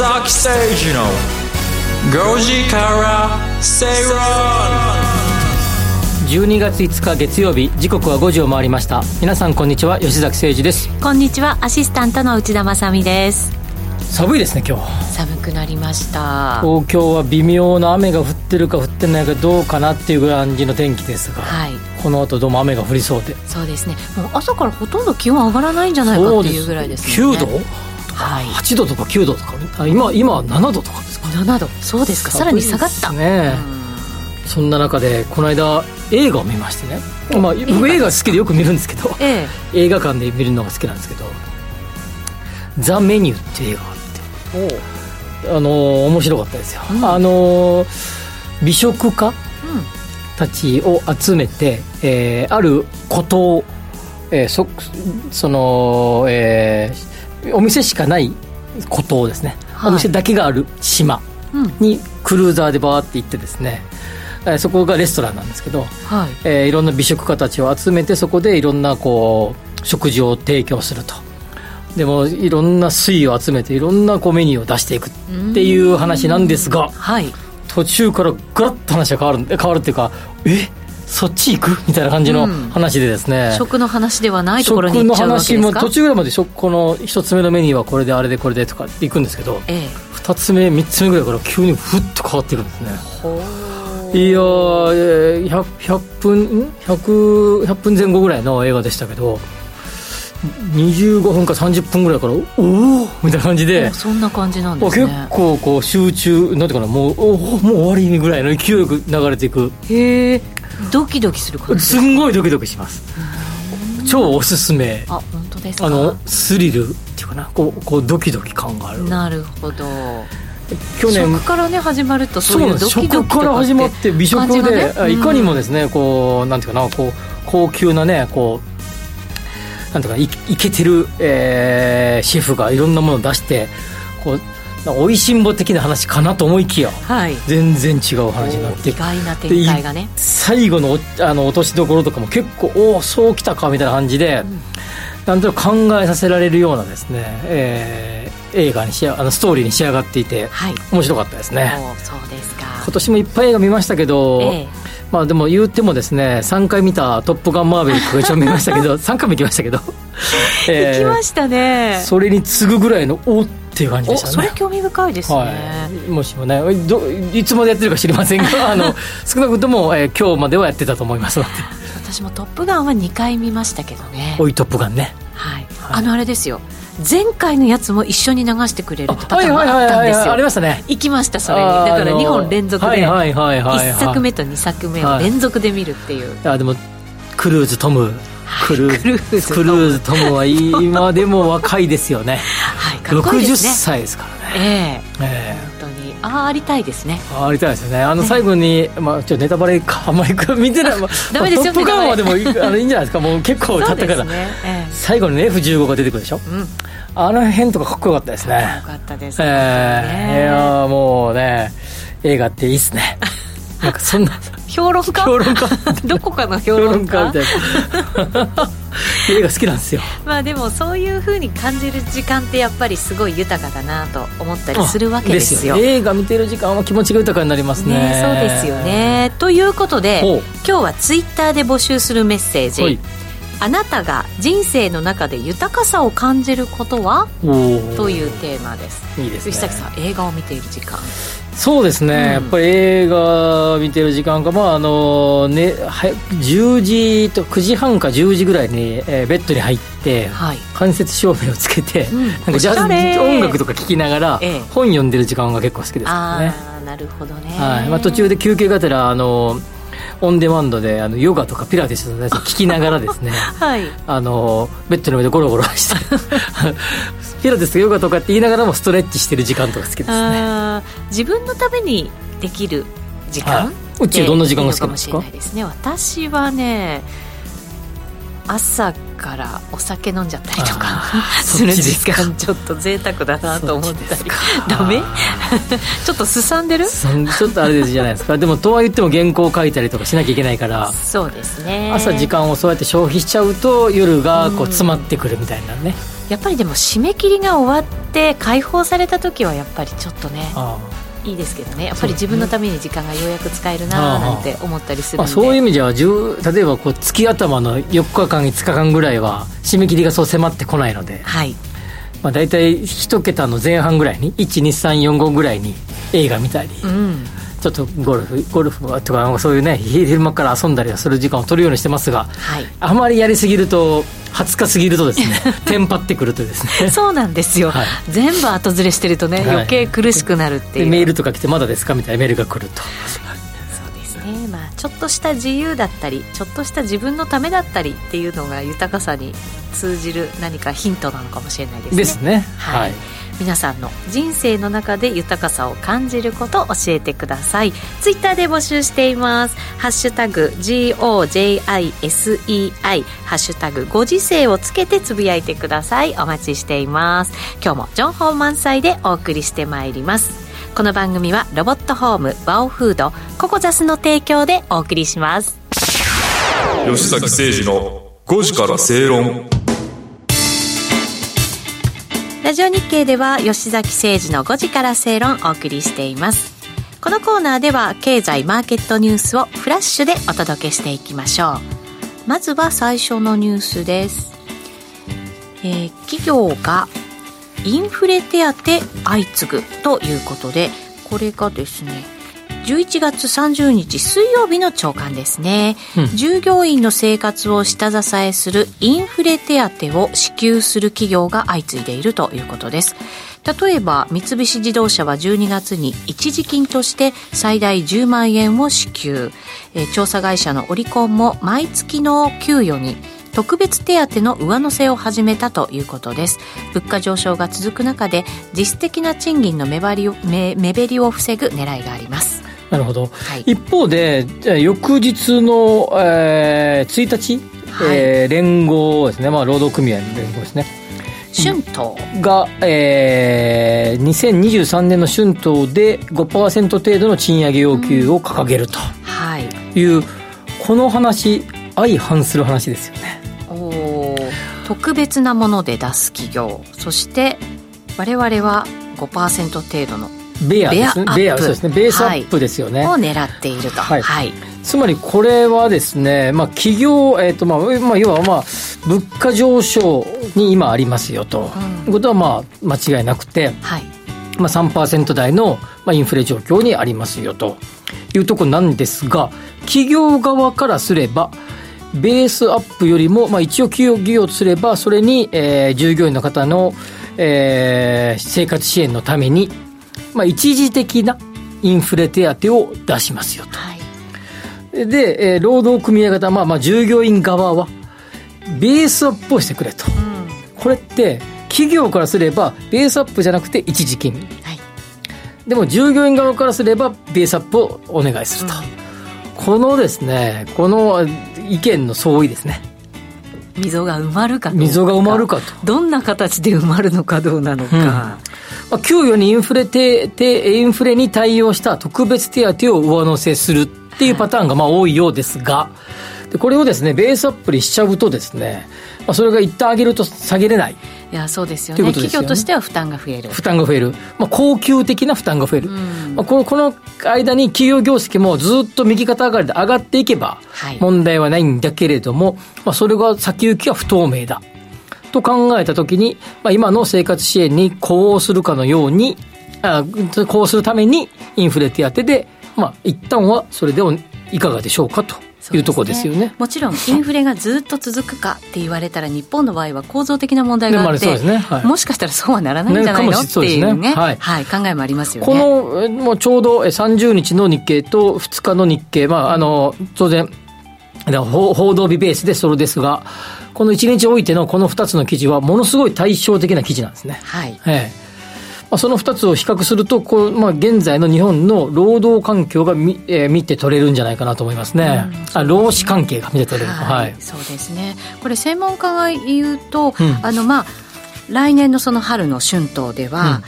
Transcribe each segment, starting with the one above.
吉崎誠二の5時から正論12月5日月曜日時刻は5時を回りました。皆さんこんにちは。吉崎誠二です。こんにちは。アシスタントの内田まさです。寒いですね今日。寒くなりました。東京は微妙な雨が降ってるか降ってないかどうかなっていう感じの天気ですが、はい、この後どうも雨が降りそうで。そうですね。もう朝からほとんど気温上がらないんじゃないかっていうぐらいですね。9度？はい、8度とか9度とか今今は7度とかですか？7度。そうですか。さらに下がった。ね、そんな中でこの間映画を見ましてね、まあ、僕映画好きでよく見るんですけど、ええ、映画館で見るのが好きなんですけど「ザ・メニュー」っていう映画があの面白かったですよ、うん、あの美食家たちを集めて、えー、あることを、えー、そその、えー、お店しかないことをですね、はい、お店だけがある島にクルーザーでバーって行ってですね、えー、そこがレストランなんですけど、はい。えー、いろんな美食家たちを集めてそこでいろんなこう食事を提供すると。でもいろんな水を集めていろんなこうメニューを出していくっていう話なんですが、はい、途中からガラッと話が変わる変わるっていうかえ？そっち行く？みたいな感じの話でですね、うん、食の話ではないところに行っちゃうわけですか？食の話も途中ぐらいまでこの一つ目のメニューはこれであれでこれでとかっていくんですけど、ええ、2つ目3つ目ぐらいから急にふっと変わっていくんですね。いやー 100, 100分 100, 100分前後ぐらいの映画でしたけど25分か30分ぐらいからおおみたいな感じでそんな感じなんですね。結構こう集中なんていうかなもうおもう終わりぐらいの勢いよく流れていく。へえドキドキする感じすんごいドキドキします。超おすすめ。あ本当ですか？あのスリルっていうかな？こうこうドキドキ感がある。なるほど。去年。食からね始まるとそういうドキドキ食から始まって美食で、ね、いかにもですねこうなんていうかなこう高級なねこうなんとかいいけてる、えー、シェフがいろんなものを出してこうおいしんぼ的な話かなと思いきや、はい、全然違う話になって意外な展開がね。最後のあの落としどころとかも結構おおそうきたかみたいな感じで、うん、なんとなく考えさせられるようなですね、えー、映画にしあのストーリーに仕上がっていて、はい、面白かったですね。そうですか。今年もいっぱい映画見ましたけど、ええ。まあでも言ってもですね3回見た「トップガンマーヴェリック」が一応見ましたけど3回も行きましたけど、えー、行きましたね。それに次ぐぐらいのおっていう感じでしたね。それ興味深いですね、はい、もしもねどいつまでやってるか知りませんが あの少なくとも、えー、今日まではやってたと思いますので。私も「トップガン」は2回見ましたけどね。おいトップガンね。はい、はい、あのあれですよ。前回のやつも一緒に流してくれるパターンがあったんですよ。ありましたね。行きましたそれに。だから2本連続で1作目と2作目を連続で見るっていう、あでもクルーズトムクルーズ。クルーズトムは今でも若いですよね。はいかっこいいですね。60歳ですからね。ええ。ええ。ああありたいですね。あありたいですよね。あの最後に、ね、まあちょっとネタバレかあんまり見てない、まあ、ダメですよトップガンはでもあのいいんじゃないですか。もう結構経ったから、ね。えー、最後に F15 が出てくるでしょ、うん、あの辺とかかっこよかったですね。かっこよかったですね、えー、いやもうね映画っていいっすね。なんかそんな評論家？評論家。どこかの評論家？みたいな。映画好きなんですよ。まあでもそういうふうに感じる時間ってやっぱりすごい豊かだなと思ったりするわけですよ。映画見てる時間は気持ちが豊かになりますね、ね、そうですよね。ということで今日はツイッターで募集するメッセージ。あなたが人生の中で豊かさを感じることは？というテーマです。いいですね。藤崎さん映画を見ている時間そうですね、うん、やっぱり映画見てる時間が、まああのね、10時と9時半か10時ぐらいに、えー、ベッドに入って、はい、間接照明をつけて、うん、なんかジャズ音楽とか聴きながら、ええ、本読んでる時間が結構好きですね。あなるほどね、はい。まあ、途中で休憩がてらあのオンデマンドであのヨガとかピラティスのやつ聞きながらですね、はい、あのベッドの上でゴロゴロして ピラティスヨガとかって言いながらもストレッチしてる時間とか好きですね。自分のためにできる時間、はい、うちどんな時間が好きですかですね。私はね朝からお酒飲んじゃったりとか する時間ちょっと贅沢だなと思ったり。ダメ？ちょっとすさんでる？ちょっとあれですじゃないですか。でもとは言っても原稿を書いたりとかしなきゃいけないからそうですね。朝時間をそうやって消費しちゃうと夜がこう詰まってくるみたいなね、やっぱりでも締め切りが終わって解放された時はやっぱりちょっとねいいですけどね。やっぱり自分のために時間がようやく使えるななんて思ったりするんで、そういう意味では例えばこう月頭の4日間5日間ぐらいは締め切りがそう迫ってこないので、はい。まあ、大体1桁の前半ぐらいに12345ぐらいに映画見たり、うん、ちょっとゴルフゴルフとかそういうね昼間から遊んだりする時間を取るようにしてますが、はい、あまりやりすぎると20日過ぎるとですね テンパってくるとですね。そうなんですよ、はい、全部後ずれしてるとね、余計苦しくなるっていう。メールとか来てまだですか？みたいなメールが来ると。そうですね。まあちょっとした自由だったりちょっとした自分のためだったりっていうのが豊かさに通じる何かヒントなのかもしれないですね。ですね。はい、皆さんの人生の中で豊かさを感じることを教えてください。ツイッターで募集しています。ハッシュタグ GOJISEI ハッシュタグご時世をつけてつぶやいてください。お待ちしています。今日も情報満載でお送りしてまいります。この番組はロボットホームワオフードココザスの提供でお送りします。吉崎誠二の5時から正論。ラジオ日経では吉崎誠二の5時から正論をお送りしています。このコーナーでは経済マーケットニュースをフラッシュでお届けしていきましょう。まずは最初のニュースです、えー、企業がインフレ手当相次ぐということでこれがですね11月30日水曜日の朝刊ですね、うん、従業員の生活を下支えするインフレ手当を支給する企業が相次いでいるということです。例えば三菱自動車は12月に一時金として最大10万円を支給、えー、調査会社のオリコンも毎月の給与に特別手当の上乗せを始めたということです。物価上昇が続く中で実質的な賃金の目張りを目目減りを防ぐ狙いがありますなるほど、はい、一方で翌日の、えー、1日、はい、えー、連合ですね、まあ、労働組合の連合ですね。春闘。が、えー、2023年の春闘で5%程度の賃上げ要求を掲げると。い。う、うん、はい、この話相反する話ですよね。お特別なもので出す企業。そして我々は5%程度のベアですね。ベアそうですね。ベースアップですよね、はい、を狙っていると。はい、はい、つまりこれはですね、まあ、企業、えーとまあまあ、要は、まあ、物価上昇に今ありますよと、うん、いうことは、まあ、間違いなくて、はい。まあ、3%台の、まあ、インフレ状況にありますよと。いうところなんですが企業側からすればベースアップよりも、まあ、一応企業企業とすればそれに、えー、従業員の方の、えー、生活支援のためにまあ、一時的なインフレ手当を出しますよと。はい、で、えー、労働組合型、まあ、まあ従業員側は、ベースアップをしてくれと。うん、これって、企業からすれば、ベースアップじゃなくて一時金。はい、でも、従業員側からすれば、ベースアップをお願いすると。うん、このですね、この意見の相違ですね。溝が埋まるか溝が埋まるかとどんな形で埋まるのかどうなのか、まあ、給与にインフレてインフレに対応した特別手当を上乗せするっていうパターンがまあ多いようですが、でこれをですねベースアップにしちゃうとですね、まあ、それが一旦上げると下げれない。いやそうですよね、ね、企業としては負担が増える。負担が増える、まあ、高級的な負担が増える、まあ、このこの間に企業業績もずっと右肩上がりで上がっていけば問題はないんだけれども、はい、まあ、それが先行きは不透明だと考えたときに、まあ、今の生活支援に呼応するかのように、あこうするためにインフレ手当で、まあ、一旦はそれでいかがでしょうかと。いうとこですよね、ね、もちろんインフレがずっと続くかって言われたら日本の場合は構造的な問題があって、ねはい、もしかしたらそうはならないんじゃないの、ね、ってい。うね、はい、はい、考えもありますよね。このもうちょうど30日の日経と2日の日経、まあ、あの当然報道日ベースでそれですがこの1日おいてのこの2つの記事はものすごい対照的な記事なんですね。はい。ええ。まあ、その2つを比較するとこう、まあ、現在の日本の労働環境が見,、えー、見て取れるんじゃないかなと思いますね、うん、あ労使関係が見て取れる、はい、はい、そうですね。これ専門家が言うと、うん、あのまあ来年のその春の春闘では、うん。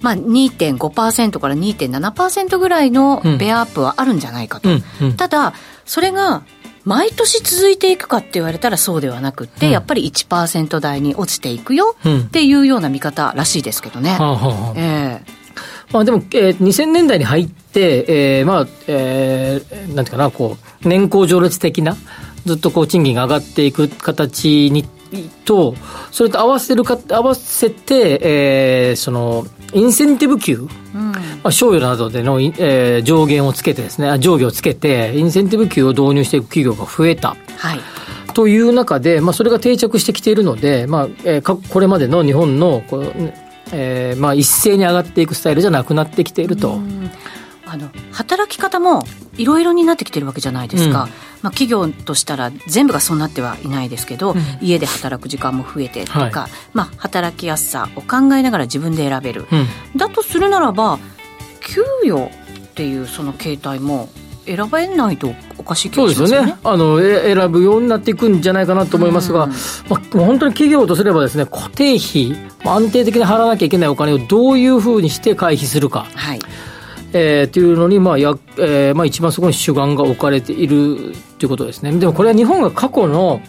まあ、2.5%から2.7%ぐらいのベアアップはあるんじゃないかと、うん。うん、ただ、それが毎年続いていくかって言われたらそうではなくて、うん、やっぱり1%台に落ちていくよっていうような見方らしいですけどね。えまあ、でも、えー、2000年代に入って、えー、まあ、えー、なんていうかな、こう、年功序列的な、ずっとこう、賃金が上がっていく形にと、それと合わせるか、合わせて、えー、その、インセンティブ給、うん、まあ、賞与などでの、えー、上限をつけてですね、上下をつけて、インセンティブ給を導入していく企業が増えた。はい。という中で、まあ、それが定着してきているので、まあ、えー、これまでの日本の、こうえー、まあ、一斉に上がっていくスタイルじゃなくなってきていると。あの働き方もいろいろになってきてるわけじゃないですか、うん、まあ、企業としたら全部がそうなってはいないですけど、うん、家で働く時間も増えてとか、はい、まあ、働きやすさを考えながら自分で選べる、うん、だとするならば給与っていうその形態も選べないとおかしい気がしますよね。あの選ぶようになっていくんじゃないかなと思いますが、うん、まあ、本当に企業とすればですね固定費安定的に払わなきゃいけないお金をどういうふうにして回避するか。はい。えー、っていうのに、まあやえーまあ、一番そこに主眼が置かれているということですね。でもこれは日本が過去の、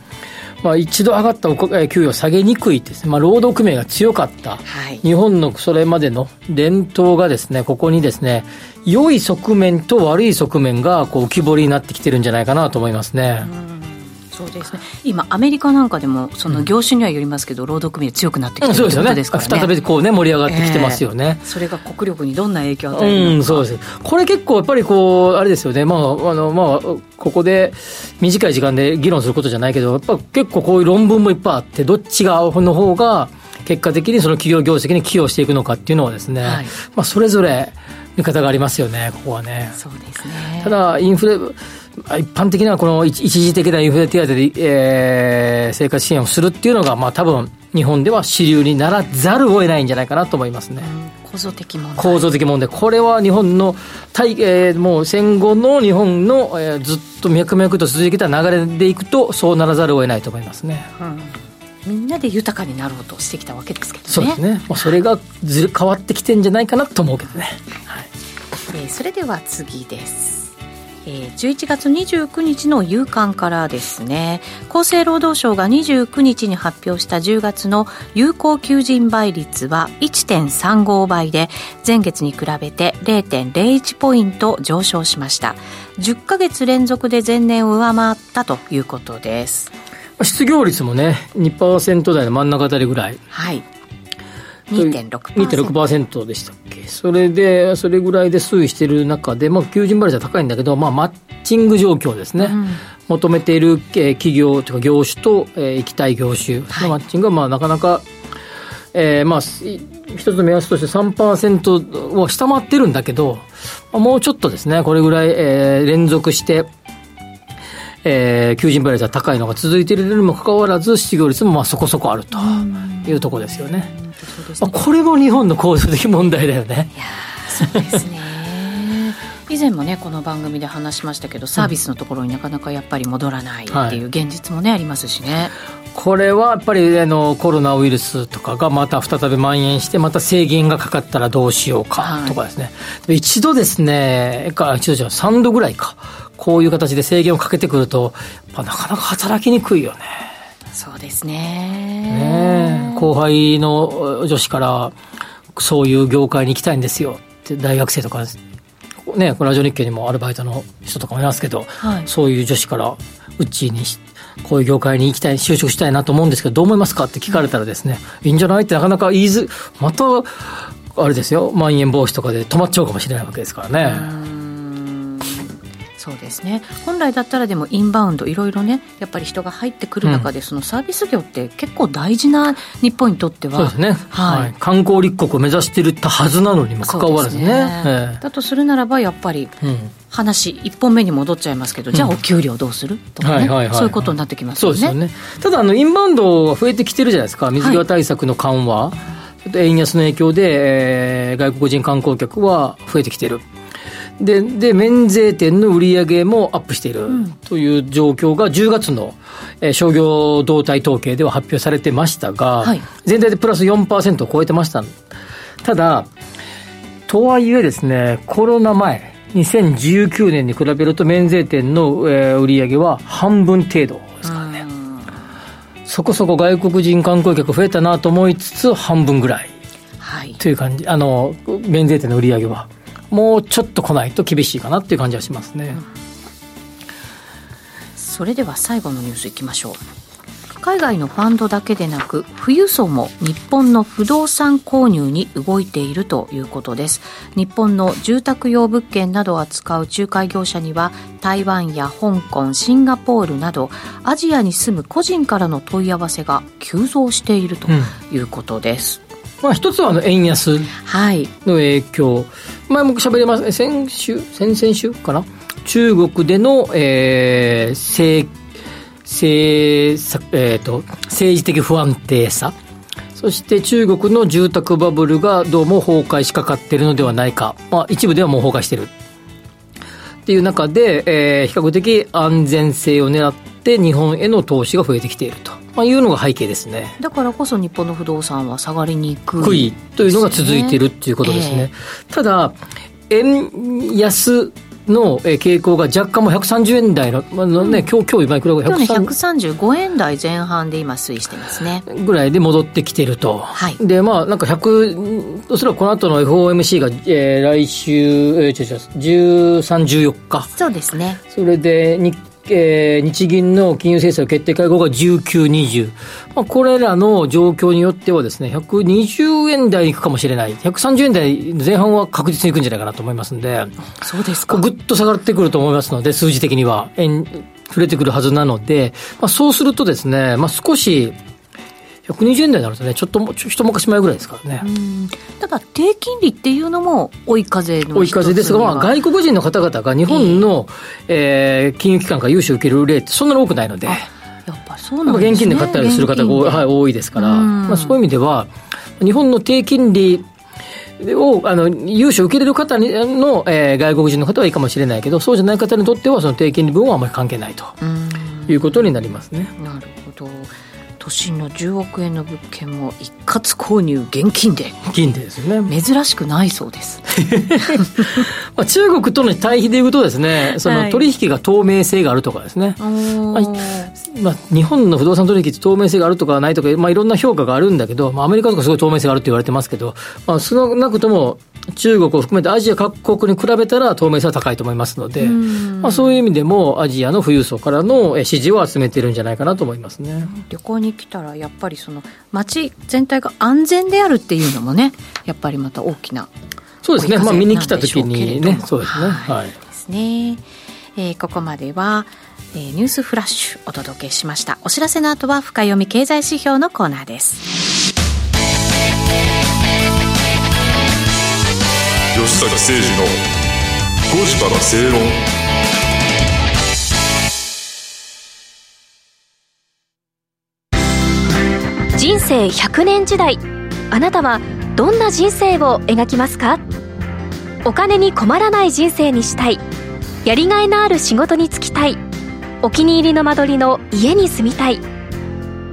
まあ、一度上がった給与を下げにくいですね、まあ、労働組合が強かった、はい、日本のそれまでの伝統がですね、ここにですね、良い側面と悪い側面がこう浮き彫りになってきてるんじゃないかなと思いますね。うんそうですね。今アメリカなんかでもその業種にはよりますけど、うん、労働組合強くなってきてるということですからね、再びこうね盛り上がってきてますよね、えー、それが国力にどんな影響を与えるのか、うん、そうです。これ結構やっぱりこうあれですよね。まああのまあここで短い時間で議論することじゃないけどやっぱ結構こういう論文もいっぱいあってどっちがの方が結果的にその企業業績に寄与していくのかっていうのはですね、はい、まあそれぞれ見方がありますよねここはね。そうですね。ただインフレ一般的にはこの一時的なインフレ手当で、えー、生活支援をするっていうのが、まあ多分日本では主流にならざるを得ないんじゃないかなと思いますね。構造的問題。構造的問題。これは日本の、えー、もう戦後の日本の、えー、ずっと脈々と続いてきた流れでいくと、そうならざるを得ないと思いますね。うんみんなで豊かになろうとしてきたわけですけどね。そうですね。まあ、それがずる変わってきてんじゃないかなと思うけどね。はい。えー、それでは次です。えー、11月29日の夕刊からですね。厚生労働省が29日に発表した10月の有効求人倍率は1.35倍で前月に比べて0.01ポイント上昇しました。10ヶ月連続で前年を上回ったということです。失業率もね2%台の真ん中あたりぐらい。はい2.6%でしたっけ？それでそれぐらいで推移している中で、まあ、求人倍率は高いんだけど、まあ、マッチング状況ですね、うん、求めている企業というか業種と、えー、行きたい業種のマッチングは、まあ、なかなか、えー、まあ一つの目安として3%を下回ってるんだけど、もうちょっとですねこれぐらい、えー、連続してえー、求人倍率は高いのが続いているにもかかわらず失業率もまあそこそこあるというところですよね。まあ、これも日本の構造的問題だよね。いやそうですね 以前もねこの番組で話しましたけどサービスのところになかなかやっぱり戻らないっていう現実もね、はい、ありますしね。これはやっぱりあのコロナウイルスとかがまた再び蔓延してまた制限がかかったらどうしようかとかですね、はい、一度ですね一度じゃ3度ぐらいかこういう形で制限をかけてくるとなかなか働きにくいよね。そうですね。ね後輩の女子からそういう業界に行きたいんですよ。って大学生とかね、ラジオ日経にもアルバイトの人とかもいますけど、はい、そういう女子からうちにこういう業界に行きたい就職したいなと思うんですけどどう思いますかって聞かれたらですね、うん、いいんじゃないってなかなか言いずまたあれですよ。まん延防止とかで止まっちゃうかもしれないわけですからね。そうですね。本来だったらでもインバウンドいろいろねやっぱり人が入ってくる中で、そのサービス業って結構大事な日本にとっては。そうですね、はい、はい、観光立国を目指していたはずなのにもかかわらずね、ね。ええ、だとするならばやっぱり、話1本目に戻っちゃいますけど、じゃあお給料どうするとかね、そういうことになってきますよね。そうですよね。ただあのインバウンドが増えてきてるじゃないですか。水際対策の緩和、はい円安の影響で、えー、外国人観光客は増えてきている。で、で、免税店の売り上げもアップしているという状況が10月の、えー、商業動態統計では発表されてましたが、はい、全体でプラス4%を超えてました。ただ、とはいえですね、コロナ前、2019年に比べると免税店の、えー、売り上げは半分程度ですからね。そこそこ外国人観光客増えたなと思いつつ、半分ぐらい。はい。という感じ。あの、免税店の売り上げは。もうちょっと来ないと厳しいかなっていう感じはしますね、うん、それでは最後のニュースいきましょう。海外のファンドだけでなく富裕層も日本の不動産購入に動いているということです。日本の住宅用物件などを扱う仲介業者には台湾や香港シンガポールなどアジアに住む個人からの問い合わせが急増しているということです、うん。まあ、一つはあの円安の影響、はい、前も喋ります、先週、先々週かな、中国での、えー、政政えーと、政治的不安定さ、そして中国の住宅バブルがどうも崩壊しかかっているのではないか、まあ、一部ではもう崩壊している。っていう中で、えー、比較的安全性を狙って日本への投資が増えてきていると。まあ、いうのが背景ですねだからこそ日本の不動産は下がりにくい、ね、というのが続いているっていうことですね、えー、ただ円安の傾向が若干も130円台の、まあね、うん、今日、今日今いくら？ぐらい135円台前半で今推移してますね。ぐらいで戻ってきてると。はい。で、まあ、なんか100、おそらくこの後の FOMC が、えー、来週、えー、13、14日。そうですね。それで日えー、日銀の金融政策決定会合が19、20、まあ、これらの状況によってはですね、120円台に行くかもしれない、130円台前半は確実に行くんじゃないかなと思いますんで、そうですか。ぐっと下がってくると思いますので、数字的には、円、触れてくるはずなので、まあ、そうするとですね、まあ、少し、120円台になるとね、ちょっとも、一昔前ぐらいですからね。だから、低金利っていうのも追い風の追い風ですが、まあ、外国人の方々が日本の、えー、えー、金融機関から融資を受ける例ってそんなに多くないので。やっぱそうなんね。現金で買ったりする方が、はい、多いですから、まあ、そういう意味では、日本の低金利を、あの、融資を受けれる方の、えー、外国人の方はいいかもしれないけど、そうじゃない方にとっては、その低金利分はあまり関係ないということになりますね。なるほど。都心の10億円の物件も一括購入現金で。金でですね。珍しくないそうです。まあ中国との対比でいうとですねその取引が透明性があるとかですね、はい、まあ、日本の不動産取引って透明性があるとかないとか、まあ、いろんな評価があるんだけど、まあ、アメリカとかすごい透明性があるって言われてますけど、まあ、少なくとも中国を含めてアジア各国に比べたら透明性は高いと思いますので、まあ、そういう意味でもアジアの富裕層からの支持を集めているんじゃないかなと思いますね。旅行に来たらやっぱりその街全体が安全であるっていうのもねやっぱりまた大きなそうですね。まあ見に来た時にね。そうですね。はい、ですね、えー、ここまではえー、ニュースフラッシュお届けしました。お知らせの後は深読み経済指標のコーナーです吉坂誠二の5時から正論。人生100年時代あなたはどんな人生を描きますか？お金に困らない人生にしたいやりがいのある仕事に就きたいお気に入りの間取りの家に住みたい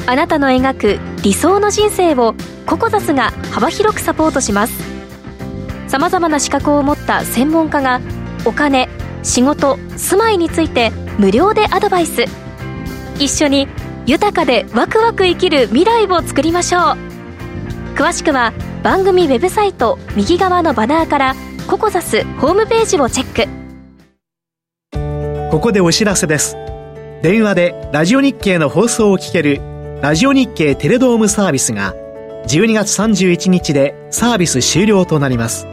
あなたの描く理想の人生をココザスが幅広くサポートします。さまざまな資格を持った専門家がお金仕事住まいについて無料でアドバイス。一緒に豊かでワクワク生きる未来を作りましょう。詳しくは番組ウェブサイト右側のバナーからココザスホームページをチェック。ここでお知らせです。電話でラジオ日経の放送を聞けるラジオ日経テレドームサービスが12月31日でサービス終了となります。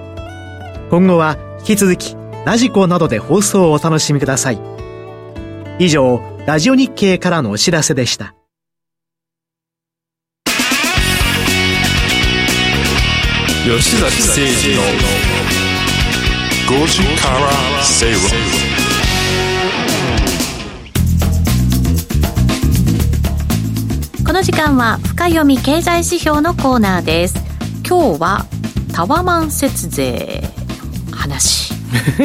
今後は引き続きラジコなどで放送をお楽しみください。以上、ラジオ日経からのお知らせでした。吉崎誠二の5時から正論この時間は深読み経済指標のコーナーです今日はタワマン節税話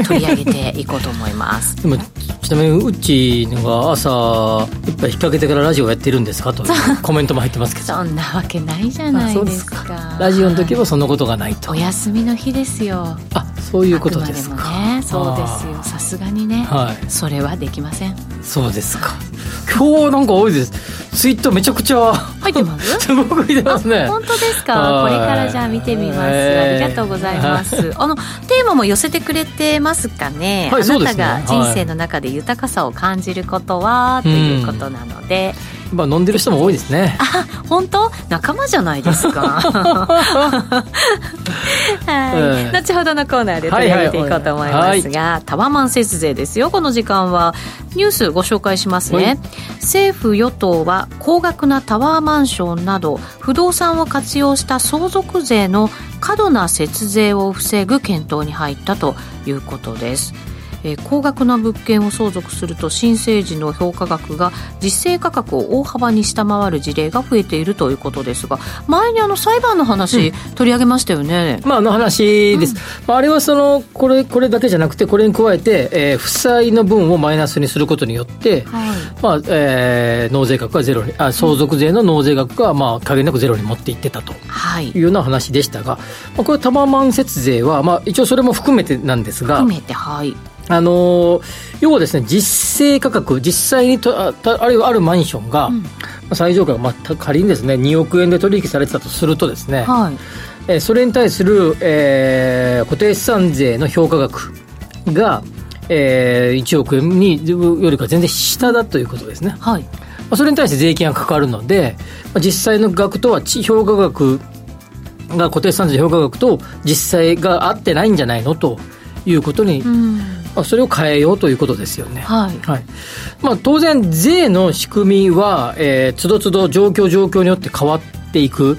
取り上げていこうと思います。でもちなみにうちのが朝いっぱい引っ掛けてからラジオやってるんですかとコメントも入ってますけど。そんなわけないじゃないですか。ラジオの時はそんなことがないと、お休みの日ですよ。あそういうことですか。ね。そうですよ。さすがにね、はい、それはできません。そうですか。今日なんか多いですツイートめちゃくちゃ入ってます？すごく入ってますね。本当ですか？これからじゃあ見てみます。ありがとうございます。あのテーマも寄せてくれてますかね、はい、あなたが人生の中で豊かさを感じることは、ということなので、まあ、飲んでる人も多いですね。あ本当？仲間じゃないですか。はい、後ほどのコーナーで取り上げていこうと思いますが、はいはい、タワマン節税ですよ。この時間はニュースご紹介しますね、政府与党は高額なタワーマンションなど不動産を活用した相続税の過度な節税を防ぐ検討に入ったということですえー、高額な物件を相続すると申請時の評価額が実勢価格を大幅に下回る事例が増えているということですが前にあの裁判の話、取り上げましたよね、まあ、あの話です、うん、あれはそのこれこれだけじゃなくてこれに加えて、えー、負債の分をマイナスにすることによって、はい、まあえー、納税額がゼロにあ相続税の納税額が、まあ、限りなくゼロに持っていってたと。い。うような話でしたが、まあ、これタママン節税は、まあ、一応それも含めてなんですが。含めてはいあの要はですね実勢価格実際にとああるいはあるマンションが、うん、最上価が、まあ、仮にですね2億円で取引されてたとするとですね、はい、えそれに対する、えー、固定資産税の評価額が、えー、1億円によりか全然下だということですね。はい。まあ、それに対して税金がかかるので、まあ、実際の額とは評価額が固定資産税評価額と実際が合ってないんじゃないのということに、うんまあ、それを変えようということですよね。はい。はい。まあ、当然、税の仕組みは、えー、つどつど状況状況によって変わっていく。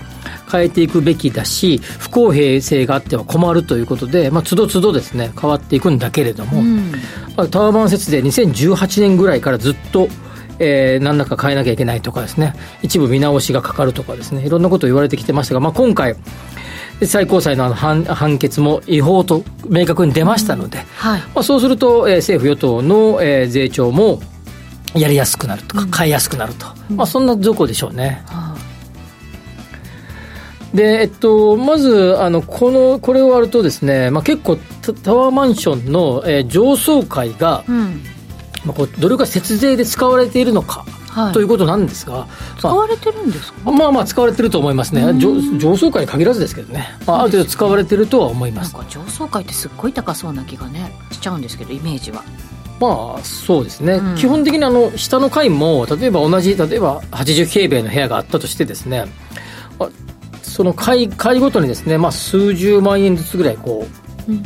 変えていくべきだし、不公平性があっては困るということで、まあ、つどつどですね、変わっていくんだけれども、うん、まあ、タワーマン節税2018年ぐらいからずっと、えー、何らか変えなきゃいけないとかですね、一部見直しがかかるとかですね、いろんなことを言われてきてましたが、まあ、今回、最高裁の判判決も違法と明確に出ましたので、うん。はい、まあ、そうすると、えー、政府・与党の、えー、税調もやりやすくなるとか、変えやすくなると、うん、まあ、そんな条項でしょうね。で、えっと、まず、あの、この、これを割るとですね、まあ、結構タ、ワーマンションの、えー、上層階が、うん、まあ、こうどれか節税で使われているのか、はい、ということなんですが、使われてるんですか、まあまあ使われてると思いますね。上上層階に限らずですけどね、まあ、ある程度使われてるとは思います。なんか上層階ってすっごい高そうな気がねしちゃうんですけどイメージは。まあそうですね、うん、基本的にあの下の階も例えば同じ例えば80平米の部屋があったとしてですね。その階階ごとにですね、まあ、数十万円ずつぐらいこう、うん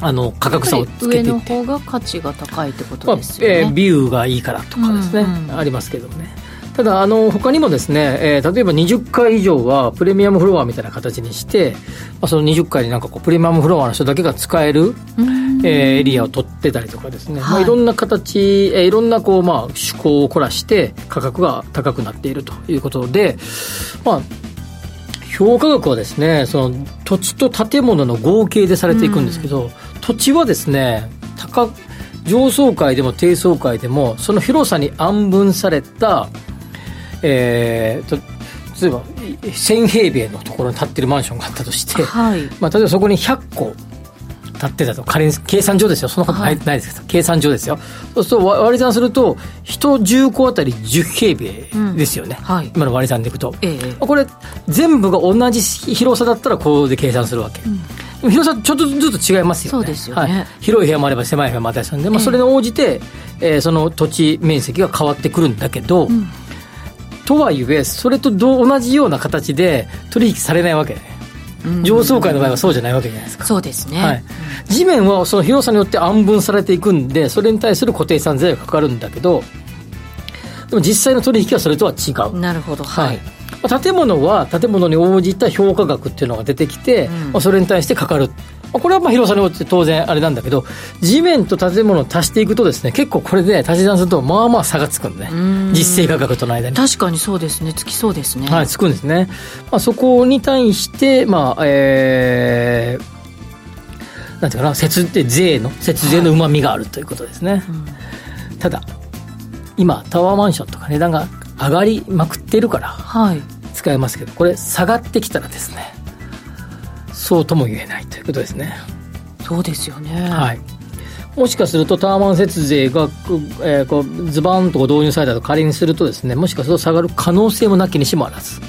あの価格差をつけていって。上の方が価値が高いってことですよね、まあえー、ビューがいいからとかですね、うんうん、ありますけどもね。ただあの他にもですね、えー、例えば20階以上はプレミアムフロアみたいな形にして、まあ、その20階になんかこうプレミアムフロアの人だけが使える、えー、エリアを取ってたりとかですね、はい。まあ、いろんな形、えー、いろんなこう、まあ、趣向を凝らして価格が高くなっているということで、まあ、評価額はですねその土地と建物の合計でされていくんですけど、うん土地はですね高上層階でも低層階でもその広さに安分された、えー、と例えば1000平米のところに建ってるマンションがあったとして、はい、まあ、例えばそこに100個建ってたと仮に計算上ですよ。そんなことないはい、ないですけど計算上ですよ。そうすると割り算すると人10個あたり10平米ですよね、うん。はい、今の割り算でいくと、ええ、これ全部が同じ広さだったらこうで計算するわけ、うん広さちょっとずつ違いますよね。そうですよね、はい、広い部屋もあれば狭い部屋もあったりするんで、まあ、それに応じて、えー、その土地面積が変わってくるんだけど、うん、とはいえそれと同じような形で取引されないわけ。上層階の場合はそうじゃないわけじゃないですか。そうですね、はい、地面はその広さによって安分されていくんでそれに対する固定資産税がかかるんだけどでも実際の取引はそれとは違う。なるほど。はい建物は建物に応じた評価額っていうのが出てきて、うん、まあ、それに対してかかるこれはまあ広さによって当然あれなんだけど、地面と建物を足していくとですね、結構これで足し算すると、まあまあ差がつくんでね。実勢価格との間に。確かにそうですね、つきそうですね。はい、つくんですね。まあそこに対して、まあ、えー、なんていうかな、節税の、節税のうまみがあるということですね。はいうん、ただ、今、タワーマンションとか値段が上がりまくってるから、はい、使えますけど、これ下がってきたらですね、そうとも言えないということですね。そうですよね。はい。もしかするとタワマン節税が、えー、こうズバーンと導入されたと仮にするとですねもしかすると下がる可能性もなきにしもあらず。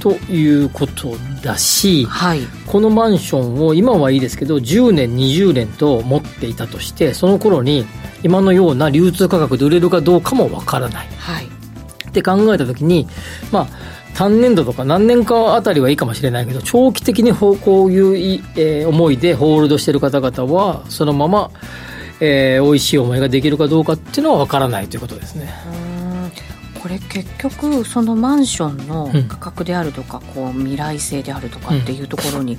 ということだし、はい、このマンションを今はいいですけど10年20年と持っていたとしてその頃に今のような流通価格で売れるかどうかもわからない、はい、って考えた時にまあ単年度とか何年かあたりはいいかもしれないけど、長期的にこういう、えー、思いでホールドしている方々は、そのまま、えー、美味しい思いができるかどうかっていうのは分からないということですね。これ結局そのマンションの価格であるとか、うん、こう未来性であるとかっていうところに、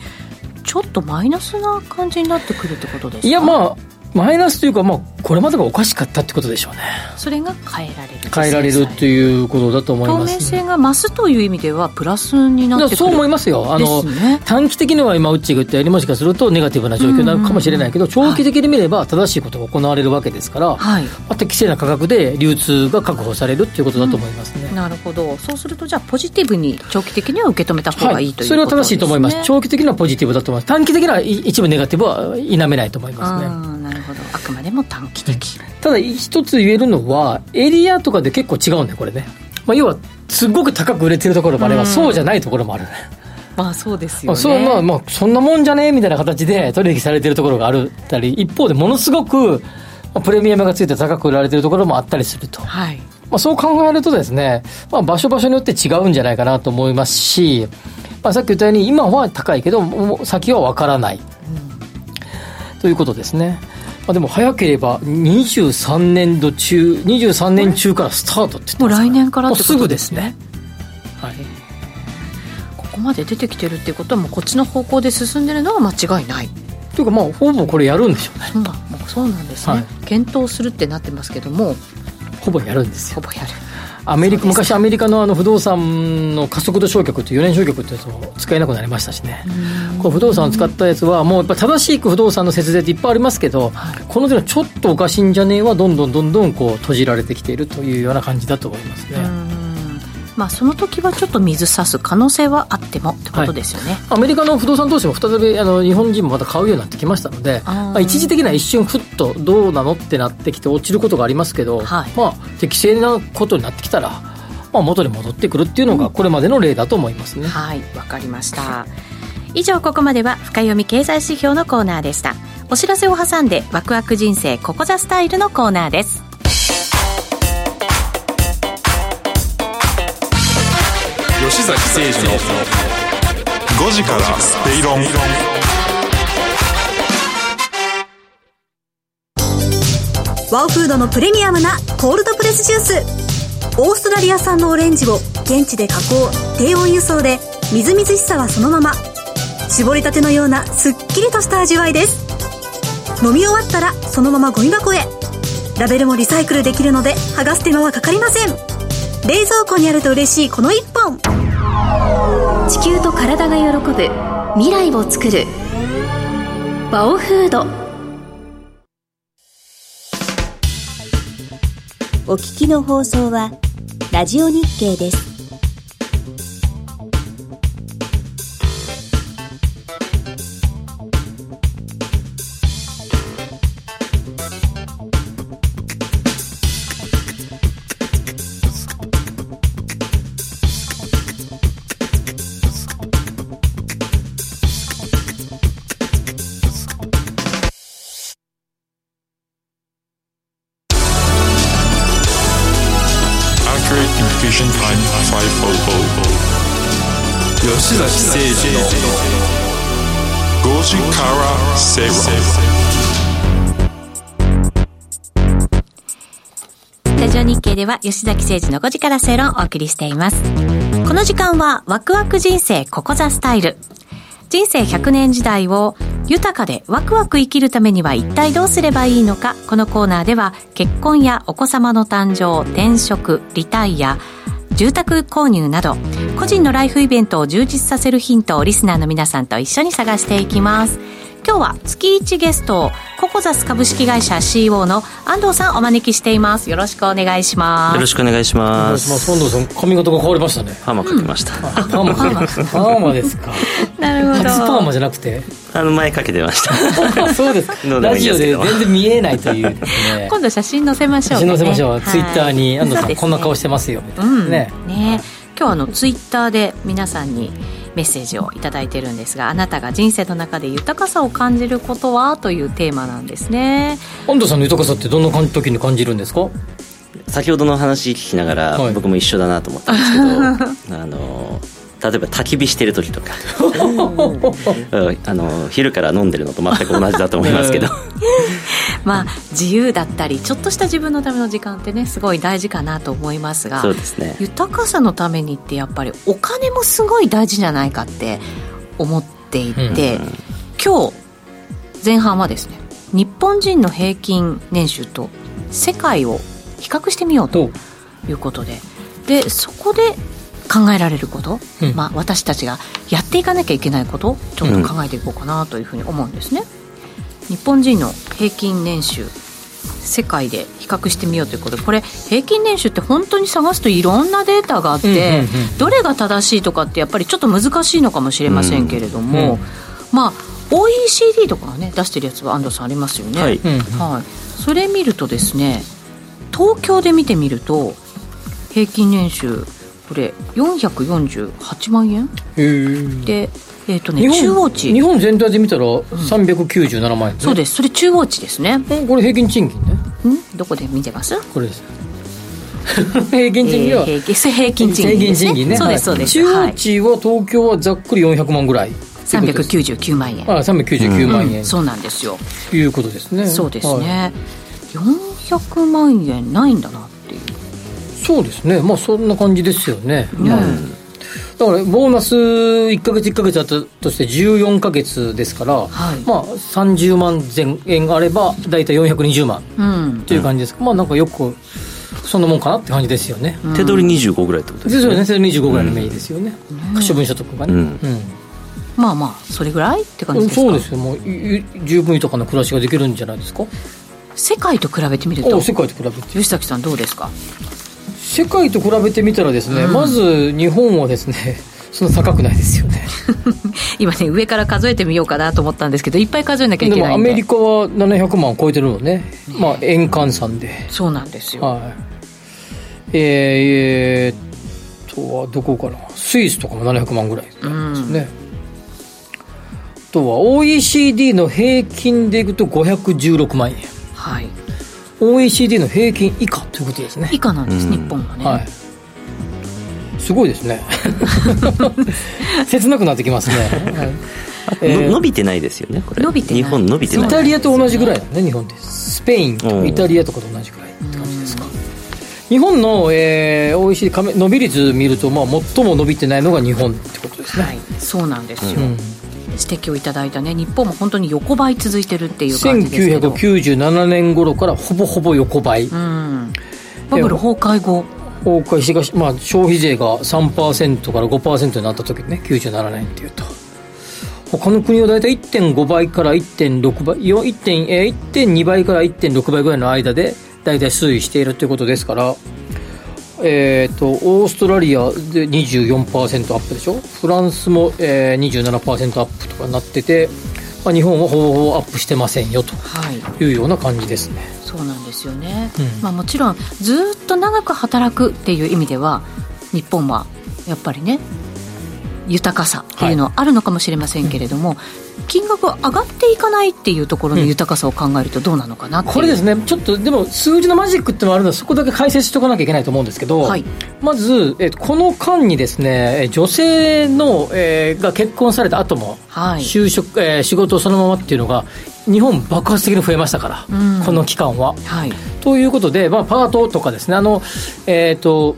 ちょっとマイナスな感じになってくるってことですか？いやまあマイナスというか、まあ、これまでがおかしかったってことでしょうね。それが変えられる。変えられるっていうことだと思います、透明性が増すという意味では、プラスになってくるそう思いますよ。あの、ね、短期的には今、うちが言ったように、もしかするとネガティブな状況になるかもしれないけど、長期的に見れば正しいことが行われるわけですから、はい、まあ、適正な価格で流通が確保されるっていうことだと思いますね。うん、なるほど。そうすると、じゃあ、ポジティブに長期的には受け止めた方がいい、はい、とね。それは正しいと思います。長期的にはポジティブだと思います。短期的には一部ネガティブは否めないと思いますね。なるほど。あくまでも短期的、ただ一つ言えるのはエリアとかで結構違うんだよこれね、まあ、要はすごく高く売れてるところもあれば、そうじゃないところもあるねまあそうですよね。そうまあまあそんなもんじゃね？えみたいな形で取引されてるところがあるたり一方でものすごくプレミアムがついて高く売られてるところもあったりすると。はい。まあそう考えるとですね、まあ場所場所によって違うんじゃないかなと思いますし、まあさっき言ったように今は高いけど、先はわからない。うん、ということですね。まあ、でも早ければ23年度中23年中からスタートってもう来年からってことですね。はい、ここまで出てきてるっていうことはもうこっちの方向で進んでるのは間違いない。というかまあほぼこれやるんでしょうね、まあ、そうなんですね、はい、検討するってなってますけども。ほぼやるんですよ。ほぼやるアメリカ昔アメリカのあの不動産の加速度償却っていう4年償却ってやつも使えなくなりましたしね。この不動産を使ったやつはもうやっぱ正しく不動産の節税っていっぱいありますけど、この手のちょっとおかしいんじゃねえはどんどんどんどんこう閉じられてきているというような感じだと思いますね。まあ、その時はちょっと水差す可能性はあってもってことですよね、はい、アメリカの不動産投資も再びあの日本人もまた買うようになってきましたので、まあ、一時的な一瞬ふっとどうなのってなってきて落ちることがありますけど、はい、まあ、適正なことになってきたら、まあ、元に戻ってくるっていうのがこれまでの例だと思いますね、うん、はいわかりました。以上ここまでは深読み経済指標のコーナーでした。お知らせを挟んでワクワク人生ここザスタイルのコーナーです吉崎誠二の5時からスペイロンワオフードのプレミアムなコールドプレスジュースオーストラリア産のオレンジを現地で加工低温輸送でみずみずしさはそのまま絞りたてのようなすっきりとした味わいです飲み終わったらそのままゴミ箱へラベルもリサイクルできるので剥がす手間はかかりません冷蔵庫にあると嬉しいこの一本。地球と体が喜ぶ未来を作る。バオフード。お聞きの放送はラジオ日経です。吉崎誠二の5時から正論ラジオ日経では吉崎誠二の5時から正論をお送りしています。この時間はワクワク人生ここザスタイル。人生100年時代を豊かでワクワク生きるためには一体どうすればいいのかこのコーナーでは結婚やお子様の誕生転職リタイア住宅購入など個人のライフイベントを充実させるヒントをリスナーの皆さんと一緒に探していきます。今日は月1ゲストココザス株式会社 CEO の安藤さんお招きしています。よろしくお願いします。よろしくお願いします。安藤さん髪型が変わりましたね。パーマかけました、うん、パーマパーマですかなるほど。初パーマじゃなくて？あの前かけてました。そうですか。ラジオで全然見えないというね。今度写真載せましょう、ね、写真載せましょう、はい、ツイッターに安藤さん、ね、こんな顔してますよ。みたいなね,、うん、ね今日あのツイッターで皆さんにメッセージを頂いてるんですがあなたが人生の中で豊かさを感じることはというテーマなんですね。安藤さんの豊かさってどんな時に感じるんですか？先ほどの話聞きながら、僕も一緒だなと思ったんですけど あの例えば焚き火してる時とか。あの昼から飲んでるのと全く同じだと思いますけど。まあ自由だったりちょっとした自分のための時間ってねすごい大事かなと思いますがそうですね。豊かさのためにってやっぱりお金もすごい大事じゃないかって思っていて、うん、今日前半はですね日本人の平均年収と世界を比較してみようということで。でそこで考えられること、うん、まあ、私たちがやっていかなきゃいけないこと？ちょっと考えていこうかなというふうに思うんですね、うん、日本人の平均年収世界で比較してみようということ。でこれ平均年収って本当に探すといろんなデータがあって、うんうんうん、どれが正しいとかってやっぱりちょっと難しいのかもしれませんけれども、うん。うん、まあ OECD とかがね出してるやつは安藤さんありますよね、はい、はい、それ見るとですね東京で見てみると平均年収これ448万円？でえっ、ー、とね中央値。日本全体で見たら397万円、ね。うん、そうです。それ中央値ですね。これ平均賃金ね。ん？どこで見てます？これです。平均賃金は、えー、平均賃金、ね、平均賃金ね。そうですそうです。中央値は東京はざっくり400万ぐらい。399万円。ああ399万円、うん、そうなんですよ。いうことですね。そうですね、はい、400万円ないんだなそうですね。まあそんな感じですよね、うん、だからボーナス1か月1か月あったとして14か月ですから、はい、まあ30万前円があれば大体420万という感じです、うん、まあなんかよくそんなもんかなって感じですよね、うん、手取り25ぐらいってことですね。ですよね。手取り25ぐらいのメインですよね、可処分所得がね、まあまあそれぐらいって感じですか？そうですよ。もう十分豊かな暮らしができるんじゃないですか？世界と比べてみると。世界と比べて。吉崎さんどうですか？世界と比べてみたらですね、うん、まず日本はですね そんな高くないですよね。今ね上から数えてみようかなと思ったんですけどいっぱい数えなきゃいけないで。もアメリカは700万超えてるのね、まあ円換算で。そうなんですよ、はい、えー、えー、とはどこかな。スイスとかも700万ぐらいですね、うん、あとは OECD の平均でいくと516万円。はい OECD の平均以下ということですね。以下なんです、うん、日本はね、はい、すごいですね。切なくなってきますね、えー、伸びてないですよねこれ。伸びて日本伸びてない。イタリアと同じぐらい。だね日本ってスペインとイタリアとかと同じぐらいって感じですか。日本の、えー、OECD 伸び率見ると、まあ、最も伸びてないのが日本ってことですね、はい、そうなんですよ、うん指摘をいただいたね日本も本当に横ばい続いてるっていう感じですけど。1997年頃からほぼほぼ横ばい、うん、バブル崩壊後。崩壊しが、まあ、消費税が3%から5%になった時ね97年っていうと。他の国は大体1.5倍から1.6倍1.2倍から1.6倍ぐらいの間で大体推移しているということですからえーと、オーストラリアで24%アップでしょ？フランスも、えー、27%アップとかなってて、まあ、日本はほぼほぼアップしてませんよとい。うような感じですね、はい、そうなんですよね、うん、まあ、もちろんずっと長く働くっていう意味では日本はやっぱりね豊かさっていうのはあるのかもしれませんけれども、はい金額が上がっていかないっていうところの豊かさを考えるとどうなのかな、う。ん、これですね。ちょっとでも数字のマジックってのはあるのでそこだけ解説しておかなきゃいけないと思うんですけど、はい、まず、えこの間にですね女性の、えー、が結婚された後も、はい、就職、えー、仕事そのままっていうのが日本爆発的に増えましたから、うん、この期間は。はい、ということで、まあ、パートとかですねあの、えーと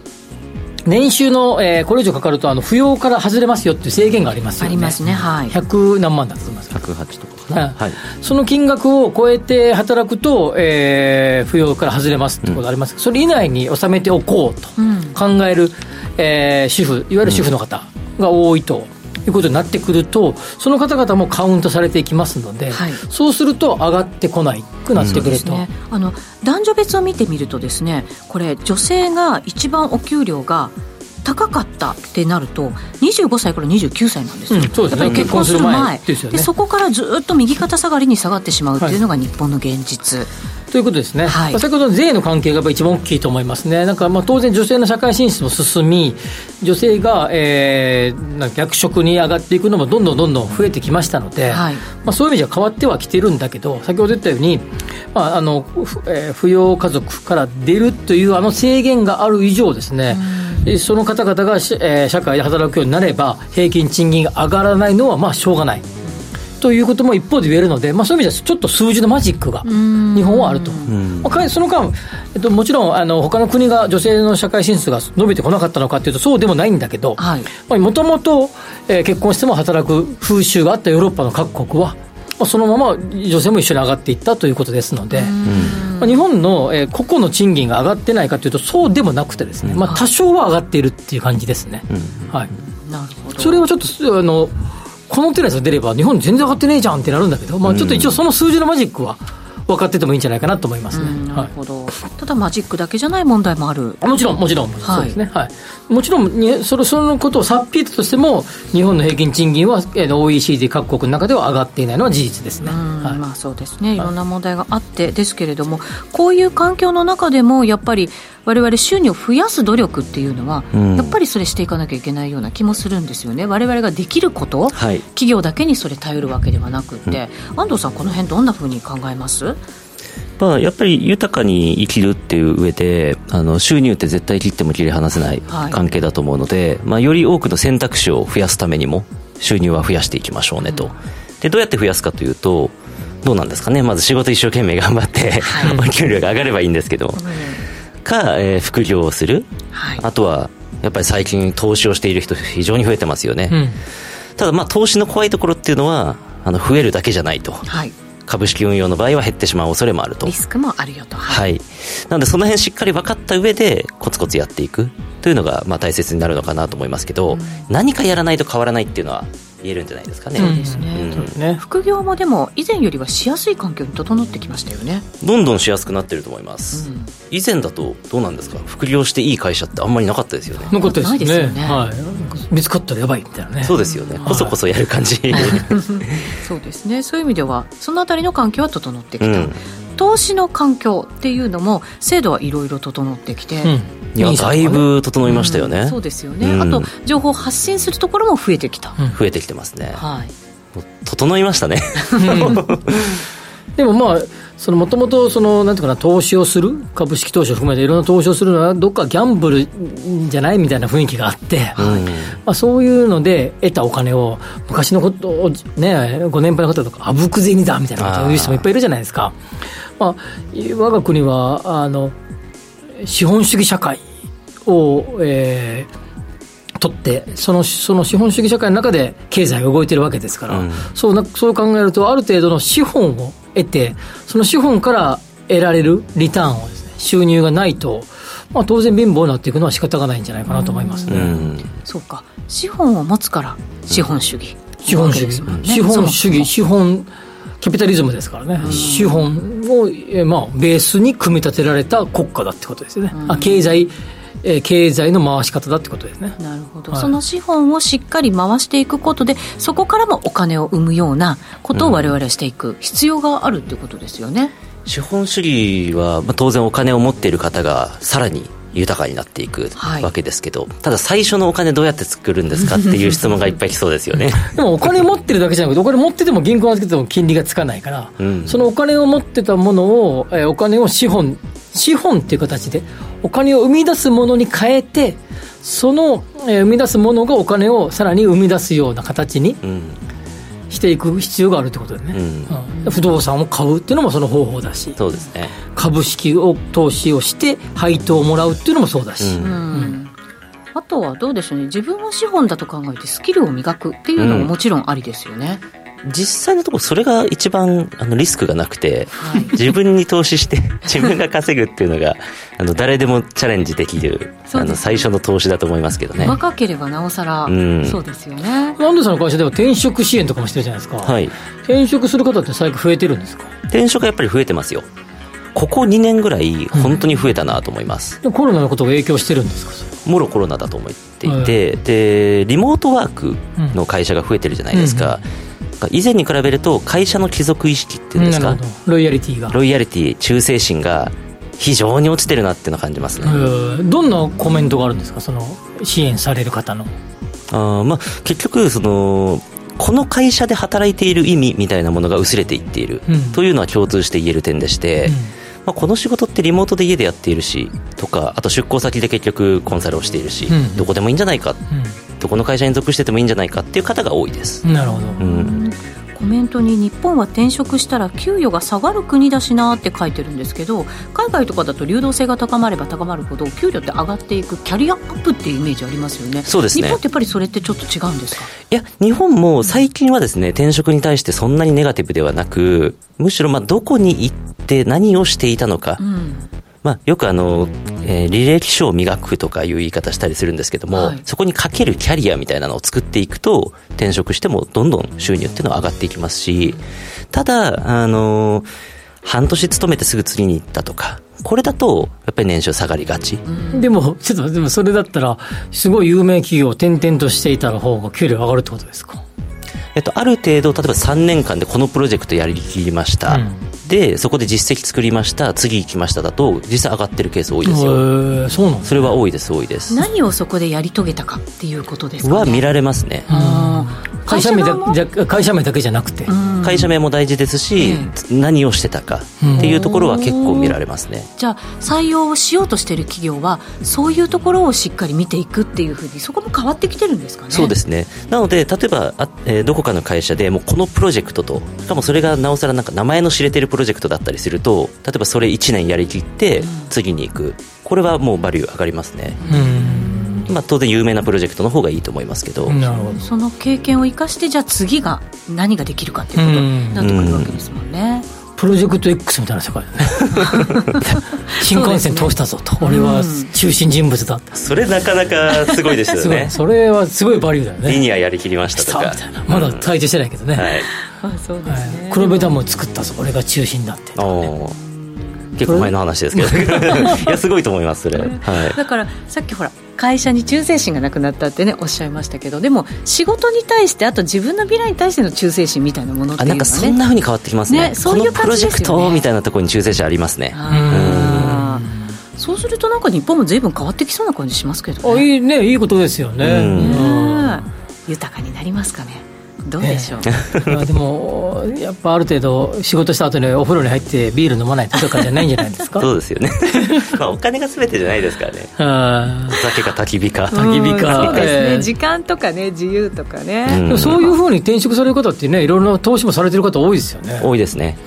年収の、えー、これ以上かかるとあの扶養から外れますよっていう制限がありますよね。ありますねはい。100何万だと思います。108とか。ね、はい、その金額を超えて働くと、えー、扶養から外れますってことあります、うん、それ以内に収めておこうと考える、うん、えー、主婦いわゆる主婦の方が多いということになってくると、その方々もカウントされていきますので、はい、そうすると上がってこないくなってくると、ね、あの男女別を見てみるとですねこれ女性が一番お給料が高かったってなると25歳から29歳なんですよ、うん、そうですね、結婚する前で、ね、そこからずっと右肩下がりに下がってしまうっていうのが日本の現実、はいということですね、はい、先ほどの税の関係が一番大きいと思いますね、なんかまあ当然、女性の社会進出も進み、女性が、えー、なんか役職に上がっていくのもどんどんどんどん増えてきましたので、はい、まあ、そういう意味じゃ変わってはきてるんだけど、先ほど言ったように、まああのえー、扶養家族から出るというあの制限がある以上ですね、その方々が、えー、社会で働くようになれば、平均賃金が上がらないのはまあしょうがない。ということも一方で言えるので、まあ、そういう意味ではちょっと数字のマジックが日本はあると、まあ、その間、えっと、もちろんあの他の国が女性の社会進出が伸びてこなかったのかというとそうでもないんだけどもともと結婚しても働く風習があったヨーロッパの各国はまあ、そのまま女性も一緒に上がっていったということですので、まあ、日本の、えー、個々の賃金が上がってないかというと、そうでもなくてですね、まあ、多少は上がっているっていう感じですね。はい、なるほど。それはちょっとあのこの手のやつが出れば、日本全然上がってねえじゃんってなるんだけど、まあ、ちょっと一応その数字のマジックは、分かっててもいいんじゃないかなと思いますね、なるほど、はい、ただマジックだけじゃない問題もある。もちろんもちろん、はい、そうですね、はい、もちろんにそれそのことをさっぴいたとしても日本の平均賃金は、えー、OECD 各国の中では上がっていないのは事実ですね、はい、まあそうですね。いろんな問題があってですけれども、こういう環境の中でもやっぱり我々収入を増やす努力っていうのは、うん、やっぱりそれしていかなきゃいけないような気もするんですよね。我々ができること、はい、企業だけにそれ頼るわけではなくて、うん、安藤さんこの辺どんなふうに考えます？まあ、やっぱり豊かに生きるっていう上であの収入って絶対切っても切り離せない関係だと思うので、はい、まあ、より多くの選択肢を増やすためにも収入は増やしていきましょうねと、うん、でどうやって増やすかというとどうなんですかね。まず仕事一生懸命頑張って、はい、お給料が上がればいいんですけど、うん、か、えー、副業をする、はい、あとはやっぱり最近投資をしている人非常に増えてますよね、うん、ただまあ投資の怖いところっていうのはあの増えるだけじゃないと、はい、株式運用の場合は減ってしまう恐れもあると。リスクもあるよと。はい、なのでその辺しっかり分かった上でコツコツやっていくというのがまあ大切になるのかなと思いますけど、うん、何かやらないと変わらないっていうのは言えるんじゃないですかね。そうですね。うん、ね副業もでも以前よりはしやすい環境に整ってきましたよね。どんどんしやすくなってると思います。うん、以前だとどうなんですか？副業していい会社ってあんまりなかったですよね。なかったですね。ねはい。見つかったらやばいみたいなね。そうですよね。こそこそやる感じ。そうですね。そういう意味ではそのあたりの環境は整ってきた。うん投資の環境っていうのも制度はいろいろ整ってきて、うん。いやだいぶ整いましたよね、うん、そうですよね、うん、あと情報発信するところも増えてきた、増えてきてますね。はい。整いましたね。でもまあそのもともとそのなんていうかな投資をする株式投資を含めていろんな投資をするのはどっかギャンブルじゃないみたいな雰囲気があって、うん、まあ、そういうので得たお金を昔のことをねご年配の方とかあぶく銭だみたいなことを言う人もいっぱいいるじゃないですか。まあ、我が国はあの資本主義社会を、えー、とってそのその資本主義社会の中で経済が動いてるわけですから、うん、そうなそう考えるとある程度の資本を得てその資本から得られるリターンをですね収入がないと、まあ、当然貧乏になっていくのは仕方がないんじゃないかなと思いますね、うん、そうか。資本を持つから資本主義、資本主義、ね、資本主義。資本キャピタリズムですからね、資本を、えまあ、ベースに組み立てられた国家だってことですよね、あ経済えー、経済の回し方だってことですね。なるほど、はい、その資本をしっかり回していくことでそこからもお金を生むようなことを我々はしていく必要があるってことですよね、うん、資本主義は、まあ、当然お金を持っている方がさらに豊かになっていくわけですけど、はい、ただ最初のお金どうやって作るんですかっていう質問がいっぱい来そうですよね。でもお金持ってるだけじゃなくてお金持ってても銀行がつけても金利がつかないから、うん、そのお金を持ってたものを、えー、お金を資本資本っていう形でお金を生み出すものに変えてその、えー、生み出すものがお金をさらに生み出すような形に、うんしていく必要があるってことだよね、うん、不動産を買うっていうのもその方法だし。そうですね。株式を投資をして配当をもらうっていうのもそうだし、うん。あとはどうでしょうね。自分を資本だと考えてスキルを磨くっていうのももちろんありですよね、うん実際のところそれが一番あのリスクがなくて、はい、自分に投資して 自分が稼ぐっていうのがあの誰でもチャレンジできるあの最初の投資だと思いますけどね。若ければなおさら、うん、そうですよね。安藤さんの会社では転職支援とかもしてるじゃないですか、はい、転職する方って最近増えてるんですか？転職はやっぱり増えてますよ。ここ2年ぐらい本当に増えたなと思います、うん、コロナのことが影響してるんですか？もろコロナだと思っていて、うん、でリモートワークの会社が増えてるじゃないですか、うん以前に比べると会社の帰属意識っていうんですか？ロイヤリティが。ロイヤリティ忠誠心が非常に落ちてるなっていうのを感じますね。どんなコメントがあるんですか？その支援される方の。あ、まあ、結局そのこの会社で働いている意味みたいなものが薄れていっている、うん、というのは共通して言える点でして、うん、まあ、この仕事ってリモートで家でやっているしとかあと出向先で結局コンサルをしているし、うん、どこでもいいんじゃないか、どこの会社に属しててもいいんじゃないかっていう方が多いです。なるほど、うんコメントに日本は転職したら給与が下がる国だしなって書いてるんですけど海外とかだと流動性が高まれば高まるほど給料って上がっていくキャリアアップっていうイメージありますよね。そうですね。日本ってやっぱりそれってちょっと違うんですか？いや日本も最近はですね転職に対してそんなにネガティブではなくむしろまあどこに行って何をしていたのか、うんまあ、よくあの、えー、履歴書を磨くとかいう言い方したりするんですけども、はい、そこにかけるキャリアみたいなのを作っていくと、転職してもどんどん収入っていうのは上がっていきますし、ただ、あの、半年勤めてすぐ次に行ったとか、これだと、やっぱり年収下がりがち。でも、ちょっと、でもそれだったら、すごい有名企業を転々としていた方が給料上がるってことですか？えっと、ある程度、例えば3年間でこのプロジェクトやりきりました。うんでそこで実績作りました次行きましただと実際上がってるケース多いですよ。そうなん、ね、それは多いです多いです。何をそこでやり遂げたかっていうことですか、ね、は見られますね。会社名だ会社名だけじゃなくて。会社名も大事ですし、うん、何をしてたかっていうところは結構見られますね。じゃあ採用をしようとしている企業はそういうところをしっかり見ていくっていうふうにそこも変わってきてるんですかね。そうですね。なので例えばあ、えー、どこかの会社でもうこのプロジェクトとしかもそれがなおさらなんか名前の知れてるプロジェクトだったりすると例えばそれ1年やりきって次に行く、これはもうバリュー上がりますね。まあ、当然有名なプロジェクトの方がいいと思いますけど。その経験を生かしてじゃあ次が何ができるかっていうことになってくるわけですもんね。プロジェクト X みたいな世界だね。新幹線通したぞと、ね、俺は中心人物だ。それなかなかすごいですよね。それはすごいバリューだよね。リニアやりきりましたとか。まだ退治してないけどね、はいあそうですね、黒部ダムを作ったぞ俺が中心だって、ね、結構前の話ですけど いやすごいと思いますそれ、はい、だからさっきほら会社に忠誠心がなくなったってねおっしゃいましたけどでも仕事に対してあと自分の未来に対しての忠誠心みたいなものっていうのは、ね、なんかそんなふうに変わってきますね。ねそういう、ね、このプロジェクトみたいなところに忠誠心ありますね。そうするとなんか日本も随分変わってきそうな感じしますけどね。いいねいいことですよね。豊かになりますかねどうでしょう、ええ、でもやっぱある程度仕事した後にお風呂に入ってビール飲まないとかじゃないんじゃないですか？そうですよね。まあお金が全てじゃないですからね。お酒か焚き火か。焚き火か、そうですね、時間とかね自由とかね、うん、そういうふうに転職される方ってねいろんな投資もされてる方多いですよね。多いですね、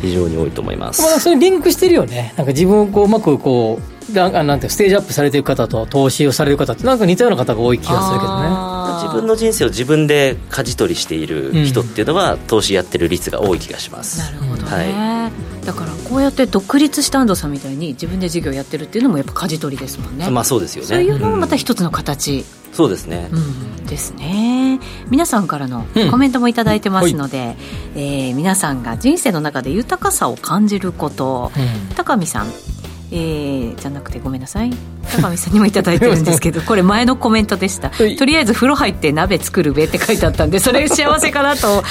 非常に多いと思います、まあ、それリンクしてるよね。なんか自分をこううまくこうなんてステージアップされてる方と投資をされる方ってなんか似たような方が多い気がするけどね自分の人生を自分で舵取りしている人っていうのは、投資やってる率が多い気がします。なるほどね、はい、だからこうやって独立した安藤さんみたいに自分で事業やってるっていうのもやっぱ舵取りですもんね。まあそうですよね。そういうのもまた一つの形、うん。そうですね、うん、ですね。皆さんからのコメントも頂いてますので、うんはい、えー、皆さんが人生の中で豊かさを感じること、うん、高見さんえー、じゃなくてごめんなさい。高見さんにも頂いてるんですけど これ前のコメントでした。とりあえず風呂入って鍋作るべって書いてあったんでそれ幸せかなと。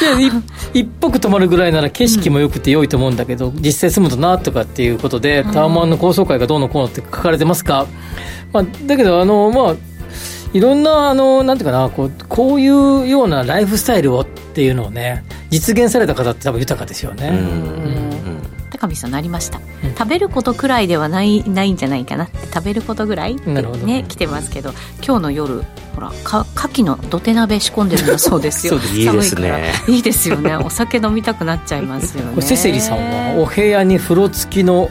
一泊泊まるぐらいなら景色もよくて良いと思うんだけど、うん、実際住むとなとかっていうことで、タワマンの高層階がどうのこうのって書かれてますか、まあ、だけどあのまあいろんな、あの、なんていうかな、こう、こういうようなライフスタイルをっていうのをね、実現された方って多分豊かですよね。うん高見さんなりました、うん、食べることくらいではないないんじゃないかな。って食べることぐらいってね来てますけど今日の夜ほらか牡蠣の土手鍋仕込んでるんだそうですよ いいですね。いいですよね。お酒飲みたくなっちゃいますよね。セセリさんはお部屋に風呂付きの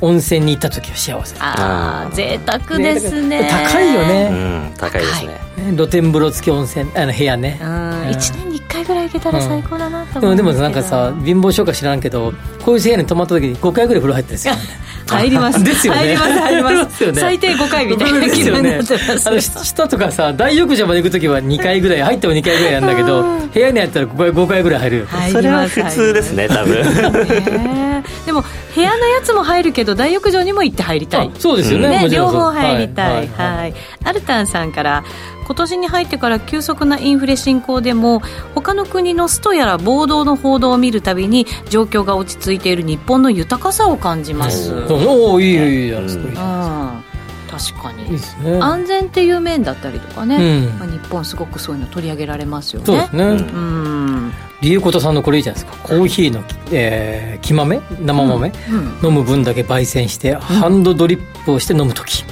温泉に行った時は幸せ。ああ贅沢ですね。高いよね、うん、高いですね、露天風呂付き温泉あの部屋ね、うん、1年に1回ぐらい行けたら最高だなと思うでもなんかさ貧乏症か知らんけどこういう部屋に泊まった時に5回ぐらい風呂入ってるんですよ、ね 入ります。ですよね。入ります入ります。ね、最低5回みたいな気分になってます。あの下とかさ大浴場まで行く時は2回ぐらい入っても2回ぐらいやるんだけど部屋に入ったら5回 ,5 回ぐらい入る。それは普通ですね多分でも部屋のやつも入るけど大浴場にも行って入りたい。そうですよね。ね両方入りたい、はい、アルタンさんから今年に入ってから急速なインフレ進行でも他の国のストやら暴動の報道を見るたびに状況が落ち着いている日本の豊かさを感じます。おおいいいいいうん。確かに。ね、安全っていう面だったりとかね、うん、まあ、日本すごくそういうの取り上げられますよね。そうですね、うん理由ことさんのこれいいじゃないですか。コーヒーの、えー、木豆生豆、うん、飲む分だけ焙煎して、ハンドドリップをして飲む時、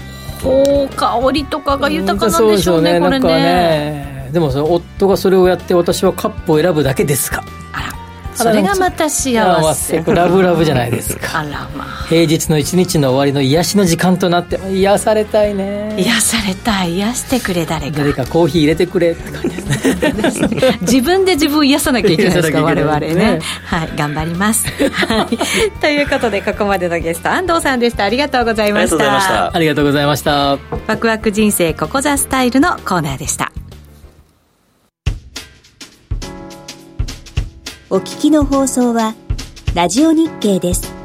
おお香りとかが豊かなんでしょうね,、これね。ね。でもそ夫がそれをやって私はカップを選ぶだけですか。あらそれがまた幸せ。ラブラブじゃないですか。あらまあ。平日の一日の終わりの癒しの時間となって癒されたいね。癒されたい。癒してくれ誰か。誰かコーヒー入れてくれって感じですね。自分で自分を癒さなきゃいけないですか 我々ね、ね、はい頑張ります。はい。ということでここまでのゲスト安藤さんでした。ありがとうございました。ありがとうございました。ワクワク人生ここザスタイルのコーナーでしたお聞きの放送は、ラジオ日経です。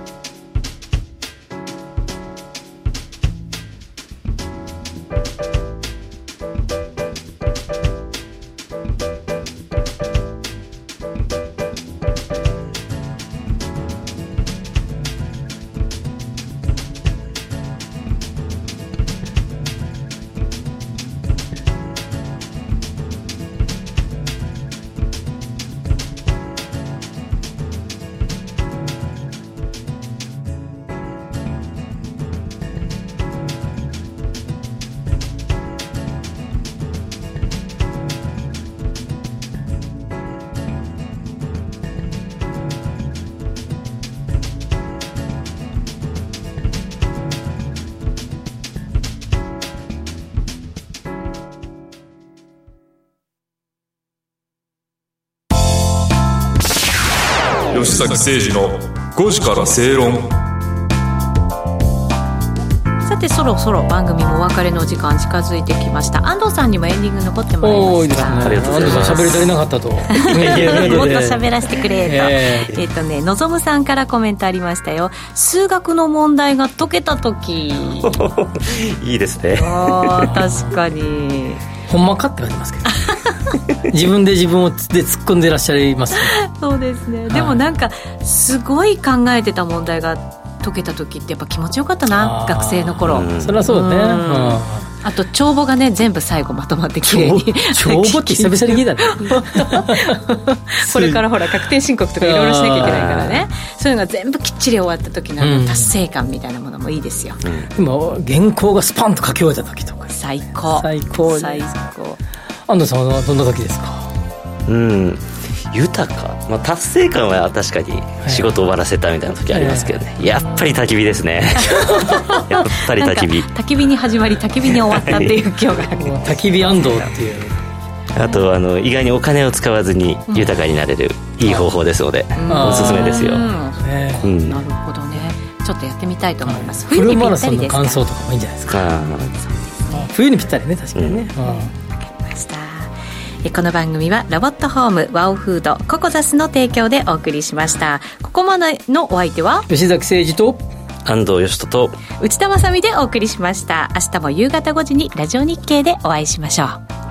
崎誠二の5時から正論。さてそろそろ番組もお別れの時間近づいてきました。安藤さんにもエンディング残ってもらいました。いいですね。ありがとうございます喋り足りなかったと。もっと喋らせてくれと。えー、っとねのぞむさんからコメントありましたよ。数学の問題が解けた時。いいですね。あ確かに。ほんまかって言われますけど 自分で自分をで突っ込んでいらっしゃいます、ね、そうですね、はい、でもなんかすごい考えてた問題が解けた時ってやっぱ気持ちよかったな学生の頃、それはそうだね、うん。あと帳簿がね全部最後まとまってきれいに帳簿って久々に聞いた。ね これからほら確定申告とかいろいろしなきゃいけないからね。そういうのが全部きっちり終わった時の達成感みたいなものもいいですよ、うん、今原稿がスパンと書き終えた時とか。最高。最高最高安藤さんはどんな時ですか？うん。豊か、まあ、達成感は確かに仕事終わらせたみたいな時ありますけどね、やっぱり焚き火ですね。やっぱり焚き火。焚き火に始まり焚き火に終わったっていう今日が。焚き火安藤っていう。あとあの意外にお金を使わずに豊かになれる、いい方法ですので、おすすめですよ、うん、なるほどね。ちょっとやってみたいと思います。フルマラソンの感想とかもいいんじゃないですか？冬にぴったりね確かにね、うんこの番組はロボットホームワオフードココザスの提供でお送りしました。ここまでのお相手は吉崎誠二と安藤義人と内田まさでお送りしました。明日も夕方5時にラジオ日経でお会いしましょう